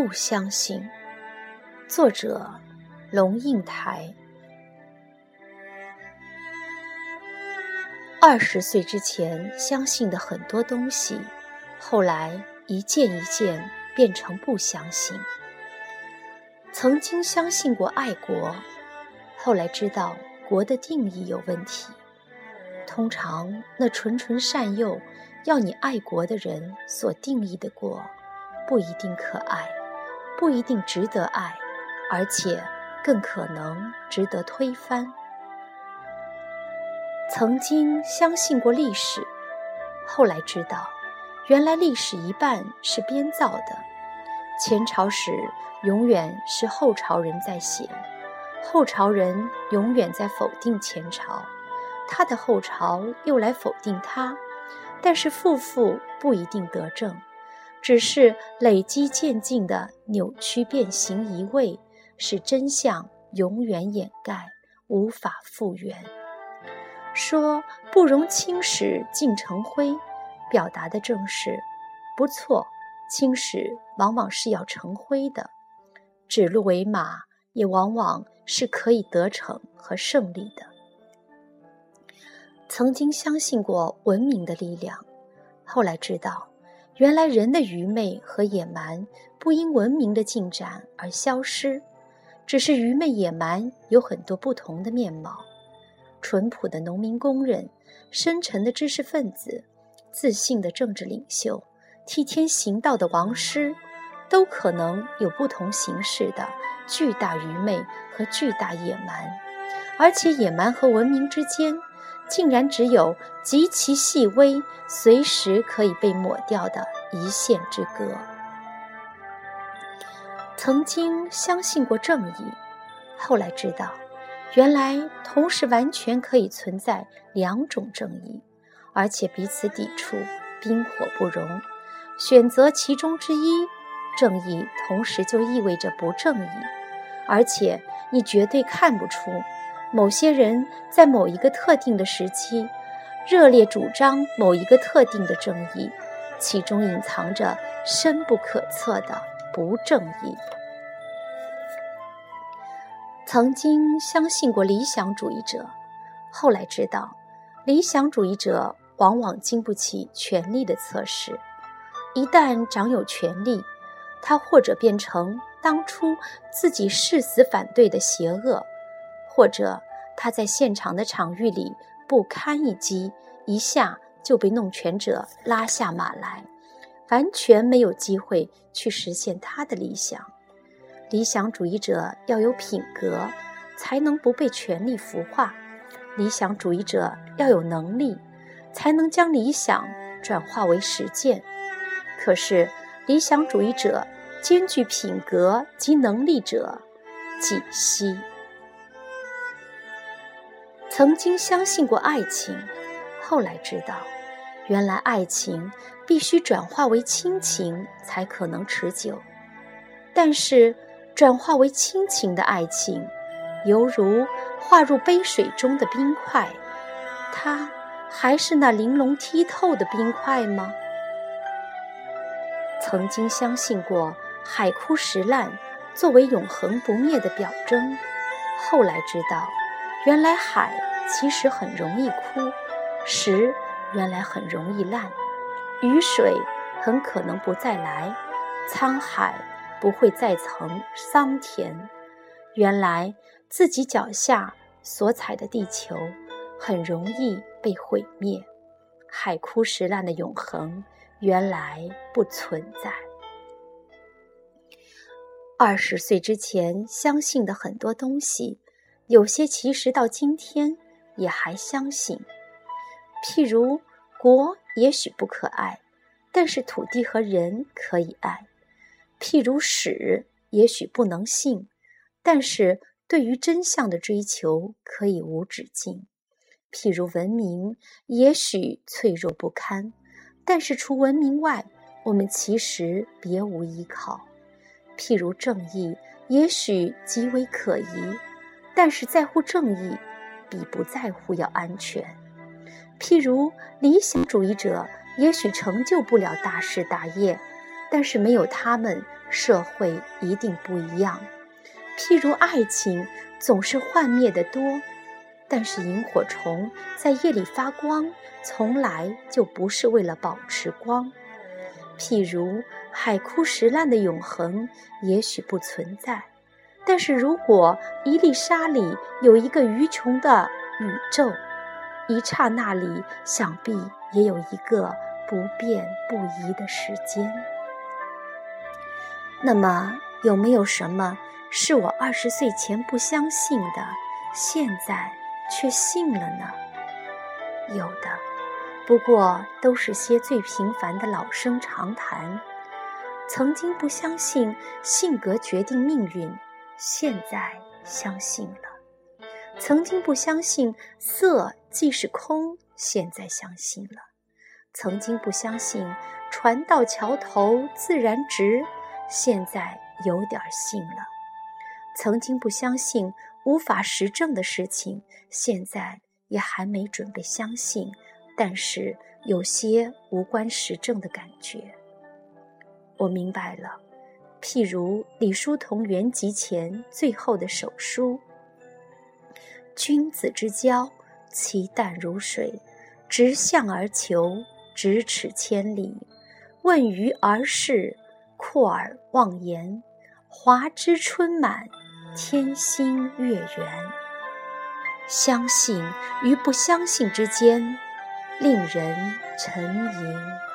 不相信。作者：龙应台。二十岁之前相信的很多东西，后来一件一件变成不相信。曾经相信过爱国，后来知道国的定义有问题。通常那纯纯善诱要你爱国的人所定义的国，不一定可爱，不一定值得爱。而且更可能值得推翻。曾经相信过历史，后来知道，原来历史一半是编造的。前朝史永远是后朝人在写，后朝人永远在否定前朝，他的后朝又来否定他，但是负负不一定得正，只是累积渐进的扭曲变形移位。使真相永远掩盖，无法复原。说不容青史尽成灰，表达的正是不错。青史往往是要成灰的，指鹿为马也往往是可以得逞和胜利的。曾经相信过文明的力量，后来知道，原来人的愚昧和野蛮不因文明的进展而消失。只是愚昧野蛮有很多不同的面貌，淳朴的农民工人、深沉的知识分子、自信的政治领袖、替天行道的王师，都可能有不同形式的巨大愚昧和巨大野蛮，而且野蛮和文明之间，竟然只有极其细微、随时可以被抹掉的一线之隔。曾经相信过正义，后来知道，原来同时完全可以存在两种正义，而且彼此抵触，冰火不容。选择其中之一，正义同时就意味着不正义，而且你绝对看不出，某些人在某一个特定的时期，热烈主张某一个特定的正义，其中隐藏着深不可测的。不正义。曾经相信过理想主义者，后来知道，理想主义者往往经不起权力的测试。一旦掌有权力，他或者变成当初自己誓死反对的邪恶，或者他在现场的场域里不堪一击，一下就被弄权者拉下马来。完全没有机会去实现他的理想。理想主义者要有品格，才能不被权力腐化；理想主义者要有能力，才能将理想转化为实践。可是，理想主义者兼具品格及能力者几稀？曾经相信过爱情，后来知道。原来爱情必须转化为亲情才可能持久，但是转化为亲情的爱情，犹如化入杯水中的冰块，它还是那玲珑剔透的冰块吗？曾经相信过海枯石烂作为永恒不灭的表征，后来知道，原来海其实很容易枯，石。原来很容易烂，雨水很可能不再来，沧海不会再成桑田。原来自己脚下所踩的地球很容易被毁灭，海枯石烂的永恒原来不存在。二十岁之前相信的很多东西，有些其实到今天也还相信。譬如，国也许不可爱，但是土地和人可以爱；譬如史，也许不能信，但是对于真相的追求可以无止境；譬如文明，也许脆弱不堪，但是除文明外，我们其实别无依靠；譬如正义，也许极为可疑，但是在乎正义，比不在乎要安全。譬如理想主义者，也许成就不了大事大业，但是没有他们，社会一定不一样。譬如爱情总是幻灭的多，但是萤火虫在夜里发光，从来就不是为了保持光。譬如海枯石烂的永恒，也许不存在，但是如果一粒沙里有一个无穷的宇宙，一刹那里想必也有一个不变不移的时间。那么，有没有什么？是我二十岁前不相信的，现在却信了呢。有的，不过都是些最平凡的老生常谈。曾经不相信性格决定命运，现在相信了；曾经不相信色即是空，现在相信了；曾经不相信船到桥头自然直，现在有点信了。曾经不相信无法实证的事情，现在也还没准备相信，但是有些无关实证的感觉。我明白了，譬如李叔同原籍前最后的手书：“君子之交，其淡如水，直向而求，咫尺千里。问于而视，阔而忘言，华之春满。”天心月圆，相信与不相信之间，令人沉吟。